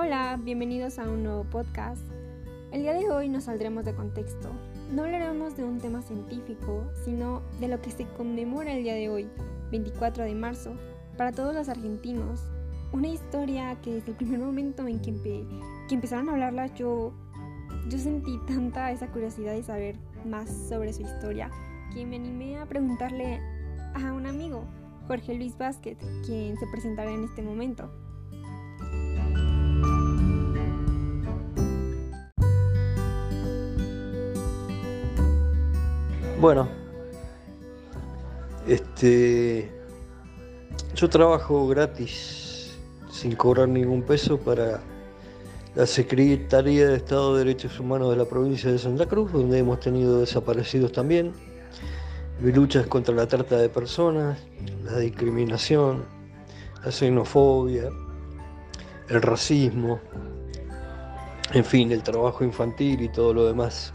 Hola, bienvenidos a un nuevo podcast. El día de hoy nos saldremos de contexto. No hablaremos de un tema científico, sino de lo que se conmemora el día de hoy, 24 de marzo, para todos los argentinos. Una historia que desde el primer momento en que, que empezaron a hablarla yo, yo sentí tanta esa curiosidad de saber más sobre su historia que me animé a preguntarle a un amigo, Jorge Luis Vázquez, quien se presentará en este momento. Bueno, este, yo trabajo gratis, sin cobrar ningún peso para la Secretaría de Estado de Derechos Humanos de la provincia de Santa Cruz, donde hemos tenido desaparecidos también, luchas contra la trata de personas, la discriminación, la xenofobia, el racismo, en fin, el trabajo infantil y todo lo demás.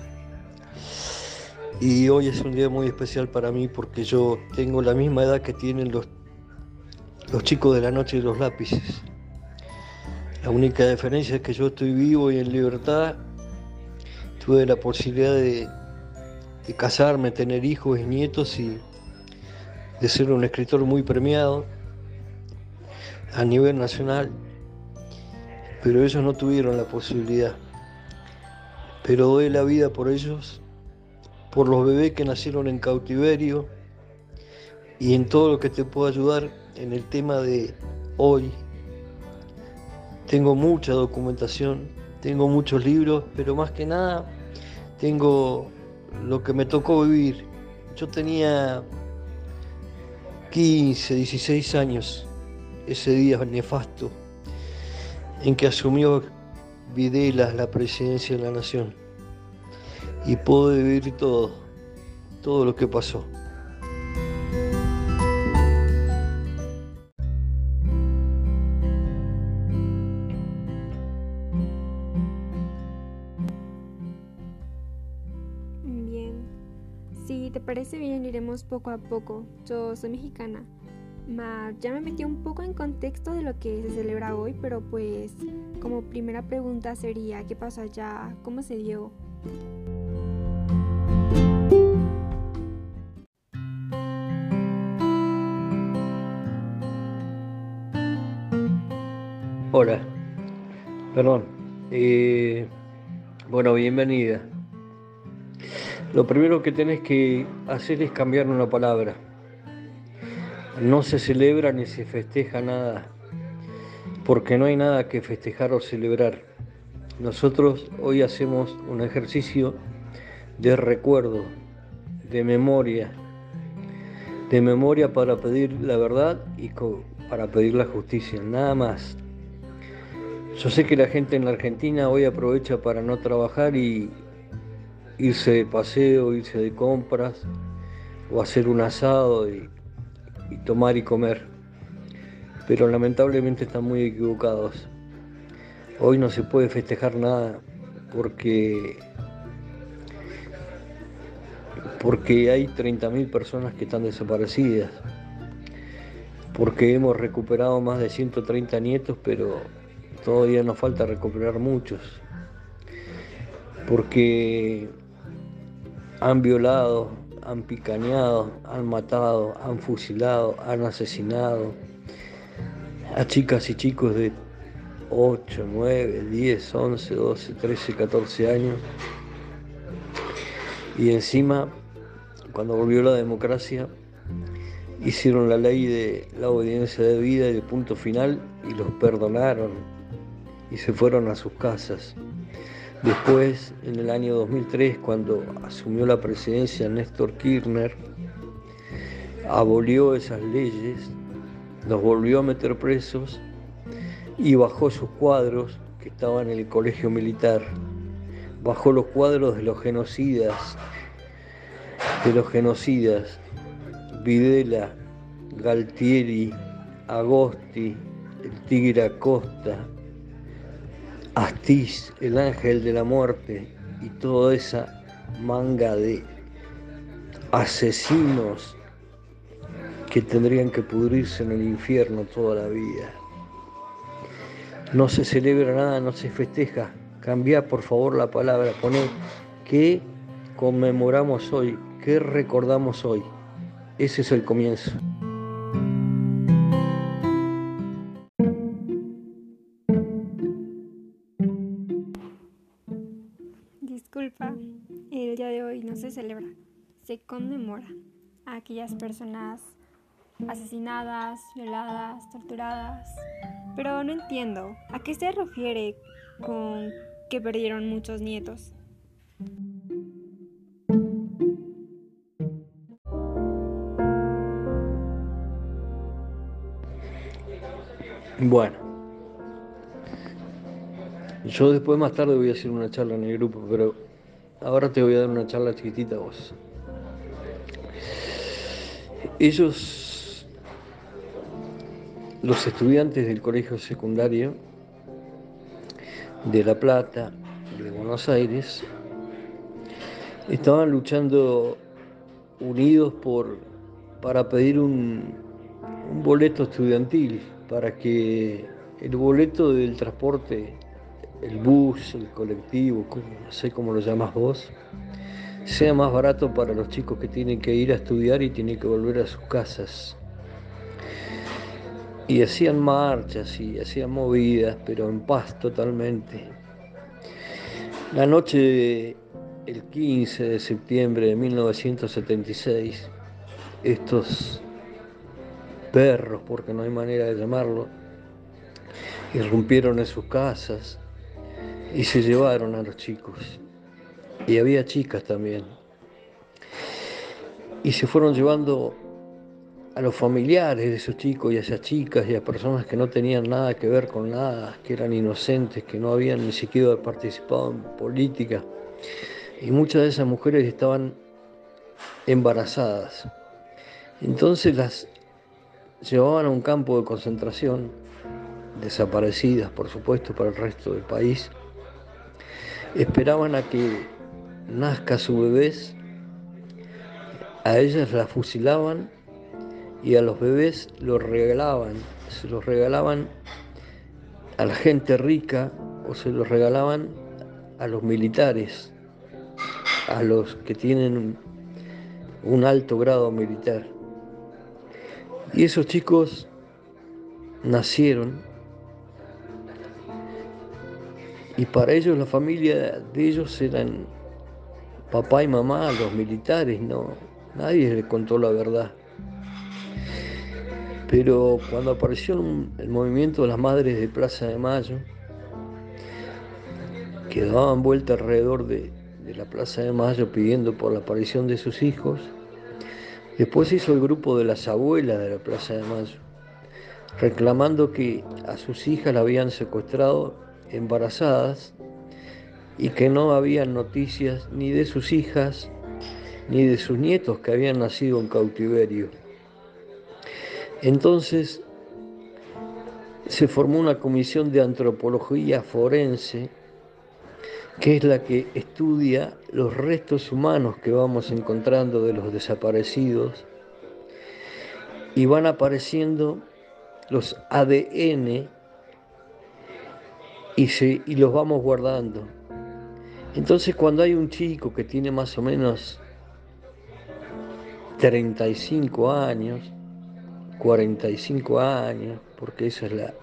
Y hoy es un día muy especial para mí porque yo tengo la misma edad que tienen los, los chicos de la noche y los lápices. La única diferencia es que yo estoy vivo y en libertad. Tuve la posibilidad de, de casarme, tener hijos y nietos y de ser un escritor muy premiado a nivel nacional, pero ellos no tuvieron la posibilidad. Pero doy la vida por ellos por los bebés que nacieron en cautiverio y en todo lo que te puedo ayudar en el tema de hoy. Tengo mucha documentación, tengo muchos libros, pero más que nada tengo lo que me tocó vivir. Yo tenía 15, 16 años ese día nefasto en que asumió Videla la presidencia de la nación y puedo vivir todo, todo lo que pasó. Bien, si te parece bien iremos poco a poco. Yo soy mexicana. ya me metí un poco en contexto de lo que se celebra hoy, pero pues como primera pregunta sería, ¿qué pasa allá? ¿Cómo se dio? Hola, perdón. Eh, bueno, bienvenida. Lo primero que tenés que hacer es cambiar una palabra. No se celebra ni se festeja nada, porque no hay nada que festejar o celebrar. Nosotros hoy hacemos un ejercicio de recuerdo, de memoria, de memoria para pedir la verdad y para pedir la justicia, nada más. Yo sé que la gente en la Argentina hoy aprovecha para no trabajar y irse de paseo, irse de compras o hacer un asado y, tomar y comer. Pero lamentablemente están muy equivocados. Hoy no se puede festejar nada porque porque hay 30.000 personas que están desaparecidas, porque hemos recuperado más de 130 nietos, pero todavía nos falta recuperar muchos, porque han violado, han picañado, han matado, han fusilado, han asesinado a chicas y chicos de 8, 9, 10, 11, 12, 13, 14 años. Y encima, cuando volvió la democracia, hicieron la ley de la obediencia de vida y de punto final y los perdonaron y se fueron a sus casas. Después, en el año 2003, cuando asumió la presidencia Néstor Kirchner, abolió esas leyes, los volvió a meter presos y bajó sus cuadros que estaban en el colegio militar. Bajó los cuadros de los genocidas, de los genocidas, Videla, Galtieri, Agosti, el Tigre Acosta, Astiz, el ángel de la muerte y toda esa manga de asesinos que tendrían que pudrirse en el infierno toda la vida. no se celebra nada, no se festeja. Cambia por favor la palabra, pone qué conmemoramos hoy, qué recordamos hoy. Ese es el comienzo. Celebra, se conmemora a aquellas personas asesinadas, violadas, torturadas. Pero no entiendo, ¿a qué se refiere con que perdieron muchos nietos? Bueno, yo después más tarde voy a hacer una charla en el grupo, pero ahora te voy a dar una charla chiquitita vos. Ellos, los estudiantes del colegio secundario de La Plata, de Buenos Aires, estaban luchando unidos por, para pedir un boleto estudiantil, para que el boleto del transporte, el bus, el colectivo, no sé cómo lo llamas vos, sea más barato para los chicos que tienen que ir a estudiar y tienen que volver a sus casas. Y hacían marchas y hacían movidas, pero en paz totalmente. La noche del 15 de septiembre de 1976, estos perros, porque no hay manera de llamarlo, irrumpieron en sus casas y se llevaron a los chicos y había chicas también. Y se fueron llevando a los familiares de esos chicos y a esas chicas y a personas que no tenían nada que ver con nada, que eran inocentes, que no habían ni siquiera participado en política. Y muchas de esas mujeres estaban embarazadas. Entonces las llevaban a un campo de concentración, desaparecidas por supuesto para el resto del país. Esperaban a que nazca su bebés, a ellas la fusilaban y a los bebés los regalaban, se los regalaban a la gente rica o se los regalaban a los militares, a los que tienen un alto grado militar. Y esos chicos nacieron y para ellos la familia de ellos eran papá y mamá, los militares, no, nadie les contó la verdad. Pero cuando apareció el movimiento de las madres de Plaza de Mayo, que daban vuelta alrededor de, de la Plaza de Mayo pidiendo por la aparición de sus hijos, después hizo el grupo de las abuelas de la Plaza de Mayo, reclamando que a sus hijas la habían secuestrado embarazadas y que no había noticias ni de sus hijas ni de sus nietos que habían nacido en cautiverio. Entonces se formó una comisión de antropología forense que es la que estudia los restos humanos que vamos encontrando de los desaparecidos y van apareciendo los ADN y, se, y los vamos guardando. Entonces cuando hay un chico que tiene más o menos 35 años, 45 años, porque esa es la,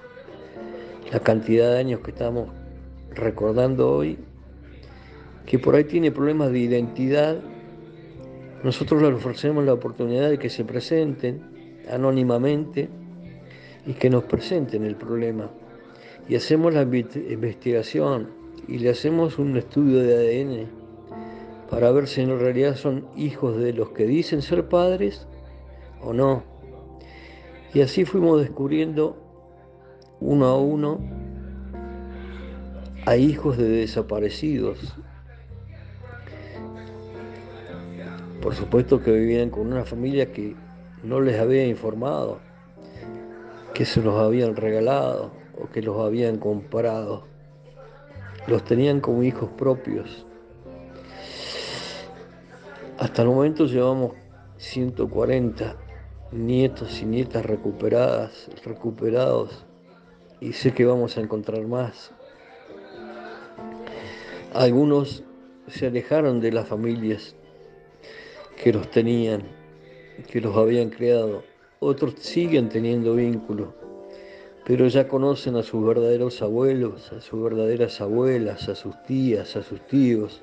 la cantidad de años que estamos recordando hoy, que por ahí tiene problemas de identidad, nosotros le ofrecemos la oportunidad de que se presenten anónimamente y que nos presenten el problema. Y hacemos la investigación y le hacemos un estudio de ADN para ver si en realidad son hijos de los que dicen ser padres o no. Y así fuimos descubriendo uno a uno a hijos de desaparecidos. Por supuesto que vivían con una familia que no les había informado, que se los habían regalado o que los habían comprado los tenían como hijos propios. Hasta el momento llevamos 140 nietos y nietas recuperadas, recuperados y sé que vamos a encontrar más. Algunos se alejaron de las familias que los tenían, que los habían creado. Otros siguen teniendo vínculos, pero ya conocen a sus verdaderos abuelos, a sus verdaderas abuelas, a sus tías, a sus tíos.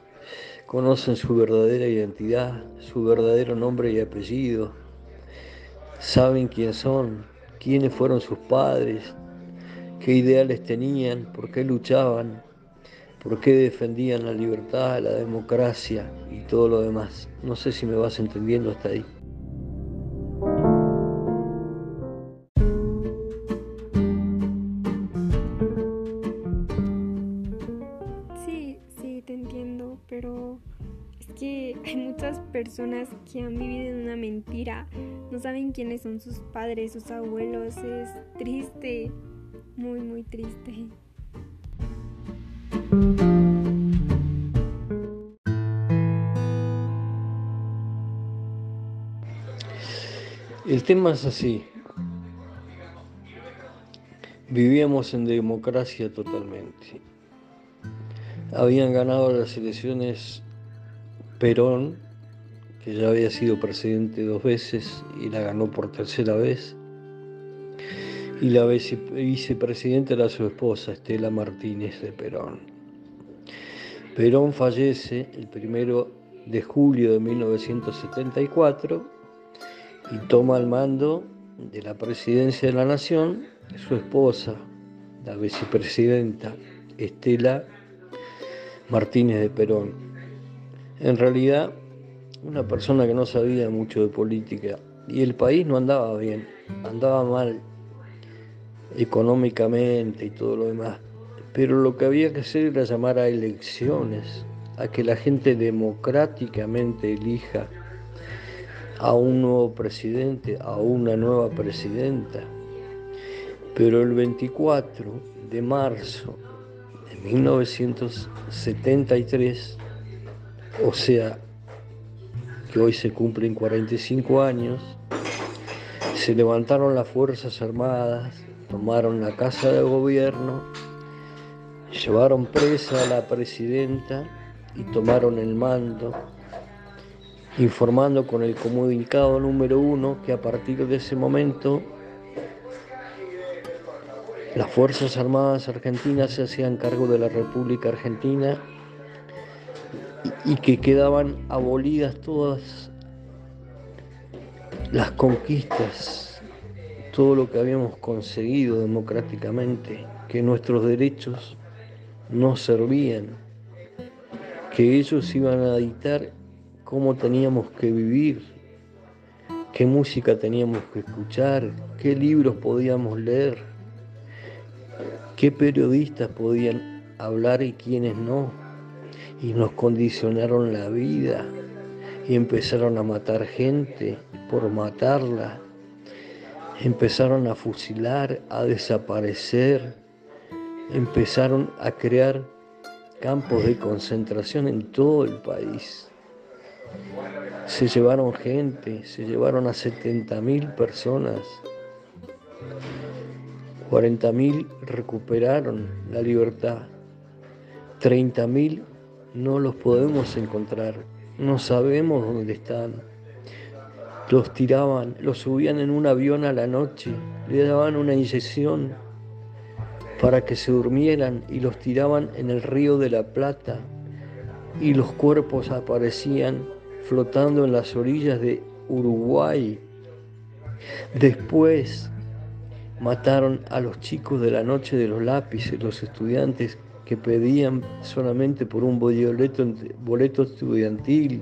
Conocen su verdadera identidad, su verdadero nombre y apellido. Saben quién son, quiénes fueron sus padres, qué ideales tenían, por qué luchaban, por qué defendían la libertad, la democracia y todo lo demás. No sé si me vas entendiendo hasta ahí. Que han vivido en una mentira, no saben quiénes son sus padres, sus abuelos, es triste, muy, muy triste. El tema es así. Vivíamos en democracia totalmente. Habían ganado las elecciones Perón, que ya había sido presidente dos veces y la ganó por tercera vez. Y la vicepresidenta era su esposa, Estela Martínez de Perón. Perón fallece el primero de julio de 1974 y toma el mando de la presidencia de la nación su esposa, la vicepresidenta Estela Martínez de Perón. En realidad, una persona que no sabía mucho de política y el país no andaba bien, andaba mal económicamente y todo lo demás. Pero lo que había que hacer era llamar a elecciones, a que la gente democráticamente elija a un nuevo presidente, a una nueva presidenta. Pero el 24 de marzo de 1973, o sea, que hoy se cumplen 45 años, se levantaron las Fuerzas Armadas, tomaron la Casa de Gobierno, llevaron presa a la presidenta y tomaron el mando informando con el comunicado número uno que a partir de ese momento las Fuerzas Armadas Argentinas se hacían cargo de la República Argentina y, que quedaban abolidas todas las conquistas, todo lo que habíamos conseguido democráticamente, que nuestros derechos no servían, que ellos iban a dictar cómo teníamos que vivir, qué música teníamos que escuchar, qué libros podíamos leer, qué periodistas podían hablar y quiénes no. Y nos condicionaron la vida y empezaron a matar gente por matarla. Empezaron a fusilar, a desaparecer, empezaron a crear campos de concentración en todo el país. Se llevaron gente, se llevaron a 70.000 personas. 40.000 recuperaron la libertad. 30.000 no los podemos encontrar. No sabemos dónde están. Los tiraban, los subían en un avión a la noche, le daban una inyección para que se durmieran y los tiraban en el río de la Plata y los cuerpos aparecían flotando en las orillas de Uruguay. Después mataron a los chicos de la noche de los lápices, los estudiantes que pedían solamente por un boleto, boleto estudiantil.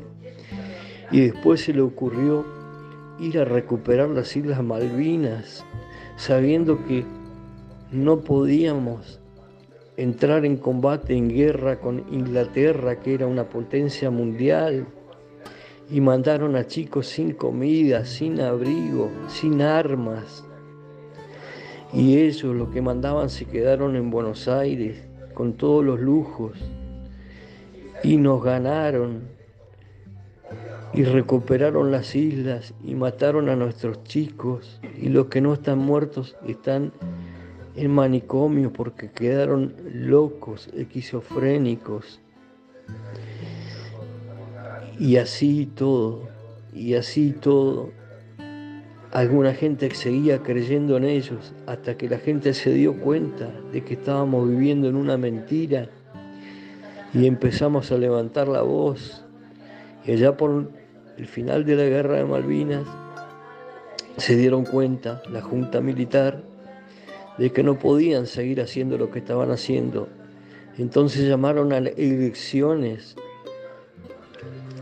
Y después se le ocurrió ir a recuperar las Islas Malvinas, sabiendo que no podíamos entrar en combate, en guerra con Inglaterra, que era una potencia mundial y mandaron a chicos sin comida, sin abrigo, sin armas. Y ellos, lo que mandaban, se quedaron en Buenos Aires con todos los lujos y nos ganaron y recuperaron las islas y mataron a nuestros chicos y los que no están muertos están en manicomio porque quedaron locos, esquizofrénicos. Y así todo, y así todo. Alguna gente seguía creyendo en ellos hasta que la gente se dio cuenta de que estábamos viviendo en una mentira y empezamos a levantar la voz. Y allá por el final de la guerra de Malvinas se dieron cuenta, la Junta Militar, de que no podían seguir haciendo lo que estaban haciendo. Entonces llamaron a elecciones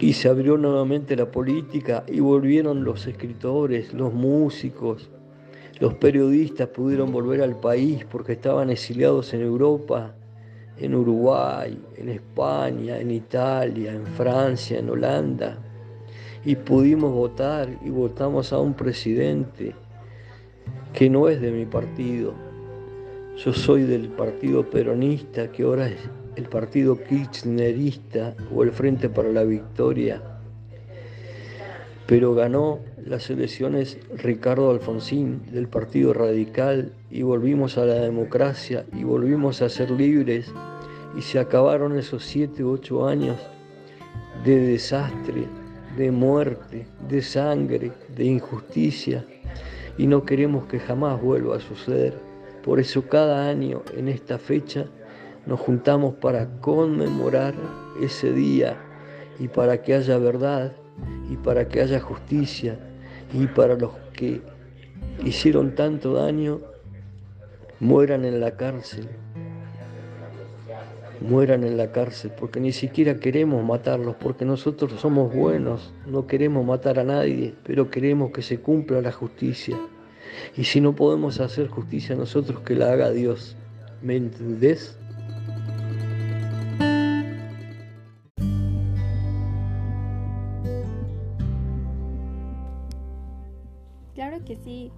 y se abrió nuevamente la política y volvieron los escritores, los músicos, los periodistas pudieron volver al país porque estaban exiliados en Europa, en Uruguay, en España, en Italia, en Francia, en Holanda. Y pudimos votar y votamos a un presidente que no es de mi partido. Yo soy del partido peronista, que ahora es el partido kirchnerista o el Frente para la Victoria. Pero ganó las elecciones Ricardo Alfonsín del Partido Radical y volvimos a la democracia y volvimos a ser libres y se acabaron esos siete u ocho años de desastre, de muerte, de sangre, de injusticia y no queremos que jamás vuelva a suceder. Por eso cada año en esta fecha nos juntamos para conmemorar ese día y para que haya verdad y para que haya justicia y para los que hicieron tanto daño mueran en la cárcel. Mueran en la cárcel, porque ni siquiera queremos matarlos, porque nosotros somos buenos, no queremos matar a nadie, pero queremos que se cumpla la justicia. Y si no podemos hacer justicia nosotros, que la haga Dios. ¿Me entendés? Que sí.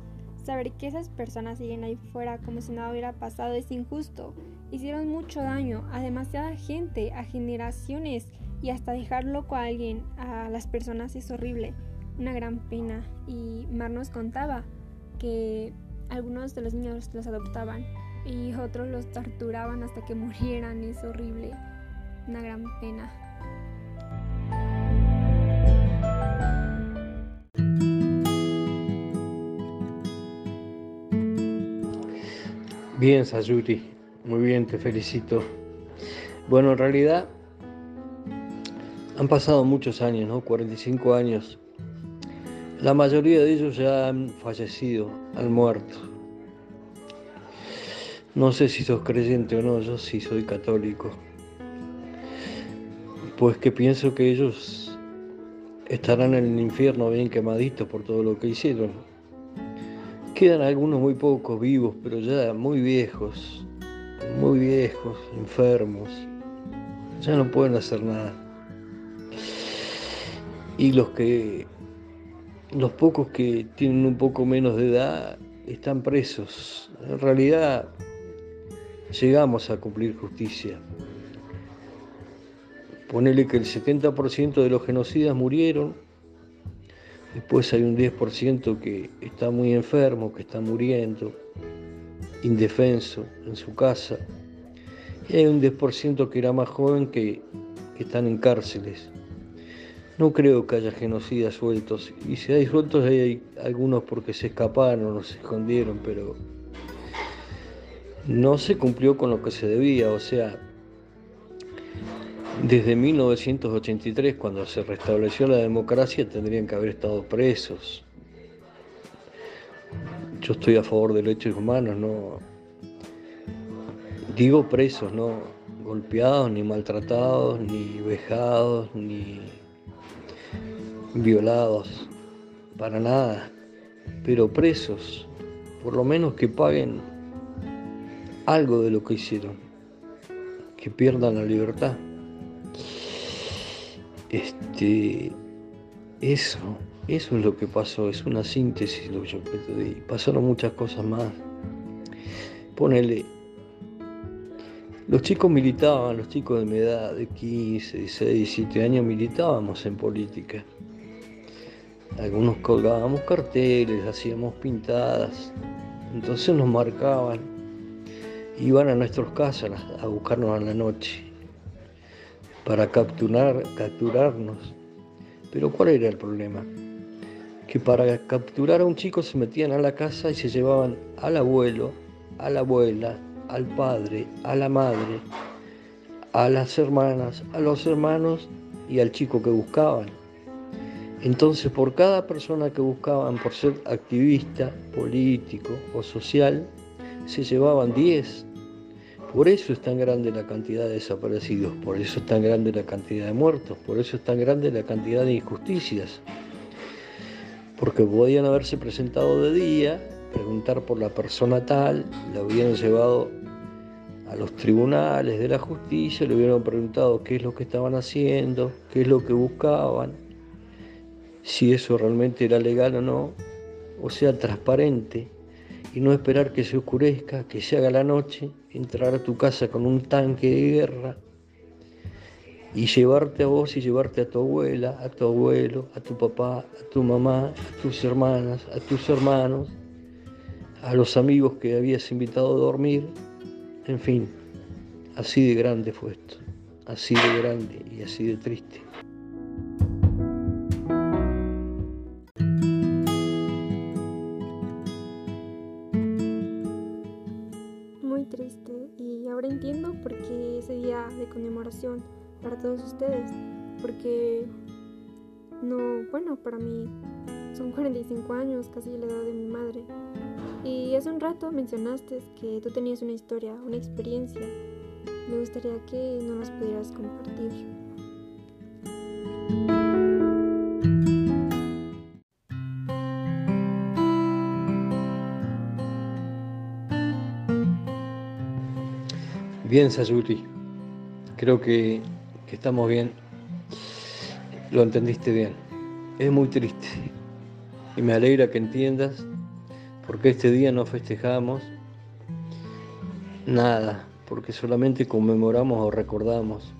Saber que esas personas siguen ahí fuera como si nada hubiera pasado es injusto. Hicieron mucho daño a demasiada gente, a generaciones y hasta dejar loco a alguien, a las personas es horrible. Una gran pena. Y Mar nos contaba que algunos de los niños los adoptaban y otros los torturaban hasta que murieran. Es horrible. Una gran pena. Bien, Sayuri, muy bien, te felicito. Bueno, en realidad han pasado muchos años, ¿no? 45 años. La mayoría de ellos ya han fallecido, han muerto. No sé si sos creyente o no, yo sí soy católico. Pues que pienso que ellos estarán en el infierno bien quemaditos por todo lo que hicieron. Quedan algunos muy pocos vivos, pero ya muy viejos, muy viejos, enfermos. Ya no pueden hacer nada. Y los que los pocos que tienen un poco menos de edad están presos. En realidad llegamos a cumplir justicia. Ponele que el 70% de los genocidas murieron, después hay un 10% que está muy enfermo, que está muriendo, indefenso en su casa, y hay un 10% que era más joven que, están en cárceles. No creo que haya genocidas sueltos. Y si hay sueltos, hay algunos porque se escaparon o se escondieron, pero no se cumplió con lo que se debía. O sea, desde 1983, cuando se restableció la democracia, tendrían que haber estado presos. Yo estoy a favor de derechos humanos, no. Digo presos, no golpeados, ni maltratados, ni vejados, ni violados, para nada, pero presos, por lo menos que paguen algo de lo que hicieron, que pierdan la libertad. Este, eso, eso es lo que pasó, es una síntesis lo que te di. Pasaron muchas cosas más. Ponele, los chicos militaban, los chicos de mi edad, de 15, 16, 17 años, militábamos en política. Algunos colgábamos carteles, hacíamos pintadas, entonces nos marcaban iban a nuestras casas a buscarnos a la noche para capturar, capturarnos. Pero ¿cuál era el problema? Que para capturar a un chico se metían a la casa y se llevaban al abuelo, a la abuela, al padre, a la madre, a las hermanas, a los hermanos y al chico que buscaban. Entonces, por cada persona que buscaban por ser activista, político o social, se llevaban 10. Por eso es tan grande la cantidad de desaparecidos, por eso es tan grande la cantidad de muertos, por eso es tan grande la cantidad de injusticias. Porque podían haberse presentado de día, preguntar por la persona tal, la hubieran llevado a los tribunales de la justicia, le hubieran preguntado qué es lo que estaban haciendo, qué es lo que buscaban, si eso realmente era legal o no, o sea, transparente, y no esperar que se oscurezca, que se haga la noche, entrar a tu casa con un tanque de guerra y llevarte a vos y llevarte a tu abuela, a tu abuelo, a tu papá, a tu mamá, a tus hermanas, a tus hermanos, a los amigos que habías invitado a dormir, en fin, así de grande fue esto, así de grande y así de triste. Conmemoración para todos ustedes, porque no, bueno, para mí son 45 años, casi la edad de mi madre. Y hace un rato mencionaste que tú tenías una historia, una experiencia. Me gustaría que nos las pudieras compartir. Bien, Sayuri. Creo que, que estamos bien. Lo entendiste bien. Es muy triste. Y me alegra que entiendas porque este día no festejamos nada, porque solamente conmemoramos o recordamos,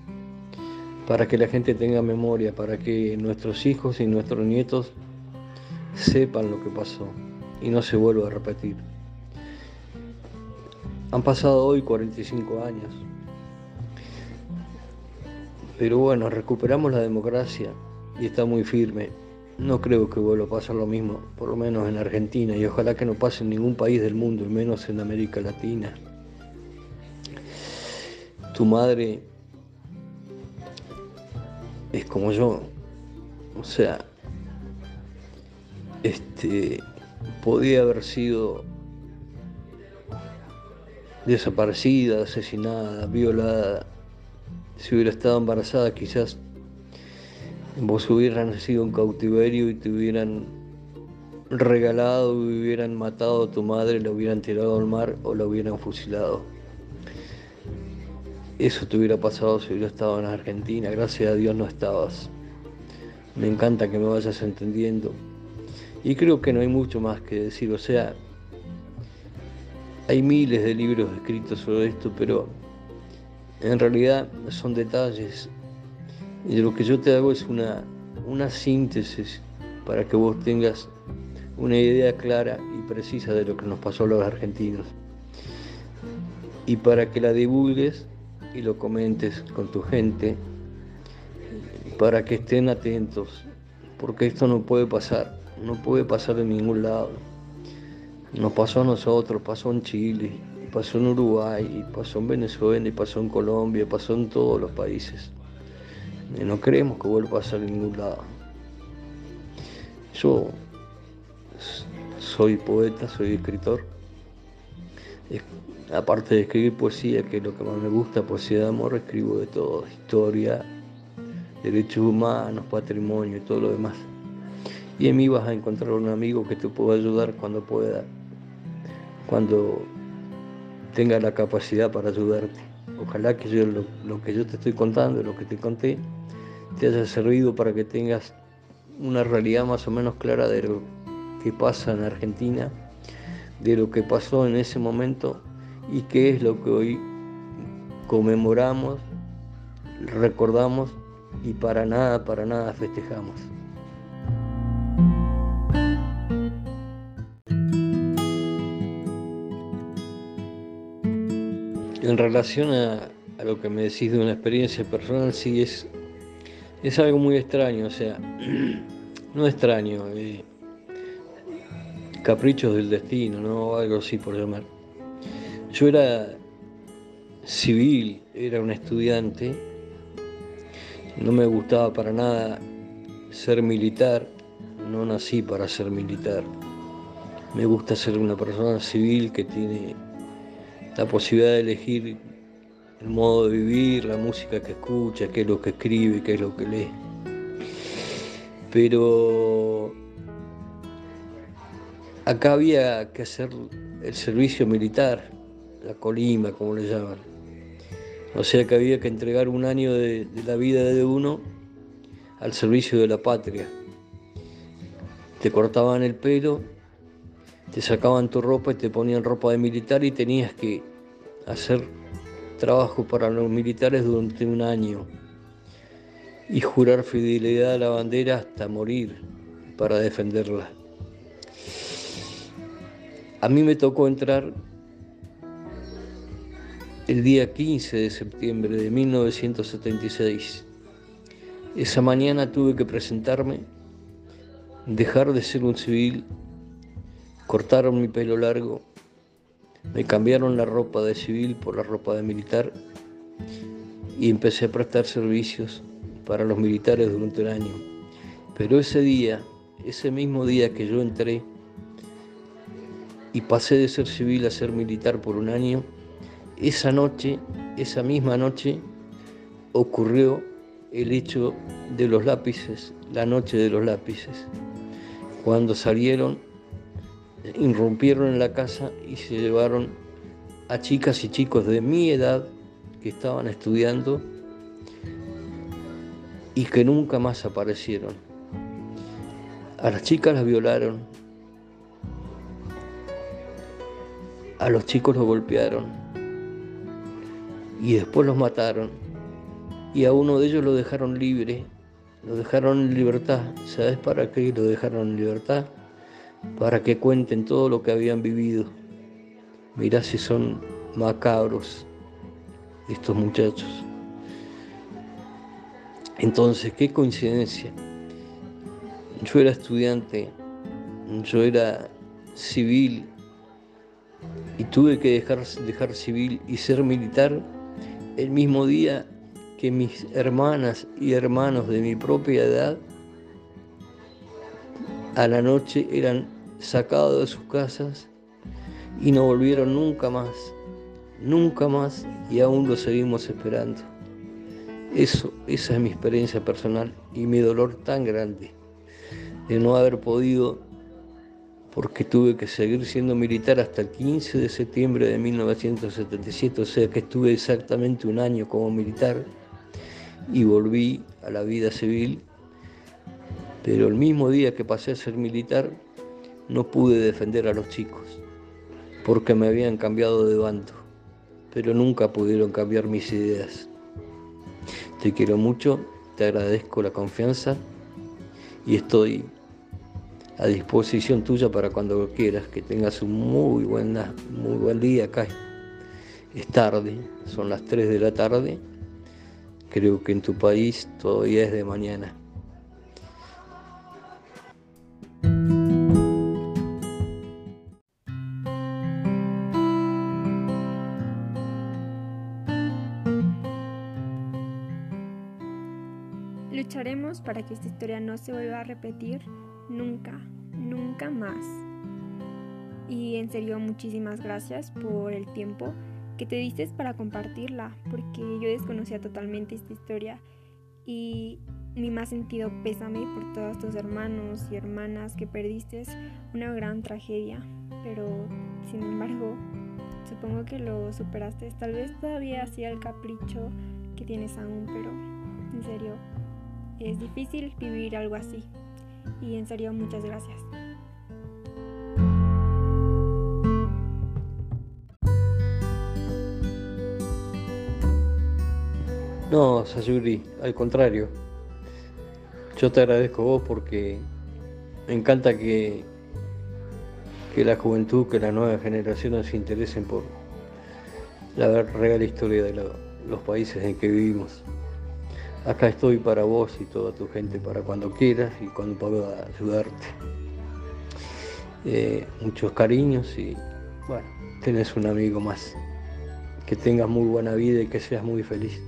para que la gente tenga memoria, para que nuestros hijos y nuestros nietos sepan lo que pasó y no se vuelva a repetir. Han pasado hoy 45 años, pero bueno, recuperamos la democracia y está muy firme. No creo que vuelva a pasar lo mismo, por lo menos en Argentina, y ojalá que no pase en ningún país del mundo, y menos en América Latina. Tu madre es como yo, o sea, este, podía haber sido desaparecida, asesinada, violada. Si hubiera estado embarazada, quizás vos hubieras nacido en cautiverio y te hubieran regalado hubieran matado a tu madre, la hubieran tirado al mar o la hubieran fusilado. Eso te hubiera pasado si hubiera estado en Argentina. Gracias a Dios no estabas. Me encanta que me vayas entendiendo. Y creo que no hay mucho más que decir. O sea, hay miles de libros escritos sobre esto, pero en realidad son detalles y lo que yo te hago es una, una síntesis para que vos tengas una idea clara y precisa de lo que nos pasó a los argentinos. Y para que la divulgues y lo comentes con tu gente, para que estén atentos, porque esto no puede pasar, no puede pasar en ningún lado. Nos pasó a nosotros, pasó en Chile, pasó en Uruguay, pasó en Venezuela, y pasó en Colombia, pasó en todos los países. No creemos que vuelva a pasar en ningún lado. Yo soy poeta, soy escritor. Aparte de escribir poesía, que es lo que más me gusta, poesía de amor, escribo de todo, historia, derechos humanos, patrimonio y todo lo demás. Y en mí vas a encontrar un amigo que te pueda ayudar cuando pueda, cuando tenga la capacidad para ayudarte. Ojalá que yo lo, que yo te estoy contando, lo que te conté, te haya servido para que tengas una realidad más o menos clara de lo que pasa en Argentina, de lo que pasó en ese momento y qué es lo que hoy conmemoramos, recordamos y para nada, para nada festejamos. En relación a, lo que me decís de una experiencia personal, sí es, es algo muy extraño, o sea, no extraño, eh, caprichos del destino, ¿no? Algo así por llamar. Yo era civil, era un estudiante, no me gustaba para nada ser militar, no nací para ser militar. Me gusta ser una persona civil que tiene la posibilidad de elegir el modo de vivir, la música que escucha, qué es lo que escribe, qué es lo que lee. Pero acá había que hacer el servicio militar, la colima, como le llaman. O sea que había que entregar un año de, de la vida de uno al servicio de la patria. Te cortaban el pelo te sacaban tu ropa y te ponían ropa de militar y tenías que hacer trabajo para los militares durante un año y jurar fidelidad a la bandera hasta morir para defenderla. A mí me tocó entrar el día 15 de septiembre de 1976. Esa mañana tuve que presentarme, dejar de ser un civil Cortaron mi pelo largo, me cambiaron la ropa de civil por la ropa de militar y empecé a prestar servicios para los militares durante un año. Pero ese día, ese mismo día que yo entré y pasé de ser civil a ser militar por un año, esa noche, esa misma noche, ocurrió el hecho de los lápices, la noche de los lápices, cuando salieron irrumpieron en la casa y se llevaron a chicas y chicos de mi edad que estaban estudiando y que nunca más aparecieron. A las chicas las violaron, a los chicos los golpearon y después los mataron y a uno de ellos lo dejaron libre, lo dejaron en libertad. ¿Sabes para qué lo dejaron en libertad? Para que cuenten todo lo que habían vivido. Mirá si son macabros estos muchachos. Entonces, qué coincidencia. Yo era estudiante, yo era civil y tuve que dejar, dejar civil y ser militar el mismo día que mis hermanas y hermanos de mi propia edad a la noche eran sacados de sus casas y no volvieron nunca más, nunca más y aún lo seguimos esperando. Eso, esa es mi experiencia personal y mi dolor tan grande de no haber podido, porque tuve que seguir siendo militar hasta el 15 de septiembre de 1977, o sea que estuve exactamente un año como militar y volví a la vida civil, pero el mismo día que pasé a ser militar, no pude defender a los chicos, porque me habían cambiado de bando, pero nunca pudieron cambiar mis ideas. Te quiero mucho, te agradezco la confianza y estoy a disposición tuya para cuando quieras, que tengas un muy, buena, muy buen día acá. Es tarde, son las 3 de la tarde, creo que en tu país todavía es de mañana. Para que esta historia no se vuelva a repetir nunca, nunca más. Y en serio, muchísimas gracias por el tiempo que te diste para compartirla, porque yo desconocía totalmente esta historia y mi más sentido pésame por todos tus hermanos y hermanas que perdiste una gran tragedia, pero sin embargo, supongo que lo superaste. Tal vez todavía hacía el capricho que tienes aún, pero en serio, es difícil vivir algo así. Y en serio, muchas gracias. No, Sayuri, al contrario. Yo te agradezco vos porque me encanta que, que la juventud, que las nuevas generaciones se interesen por, la real historia de los países en que vivimos. Acá estoy para vos y toda tu gente para cuando quieras y cuando pueda ayudarte. Eh, muchos cariños y bueno, tenés un amigo más. Que tengas muy buena vida y que seas muy feliz.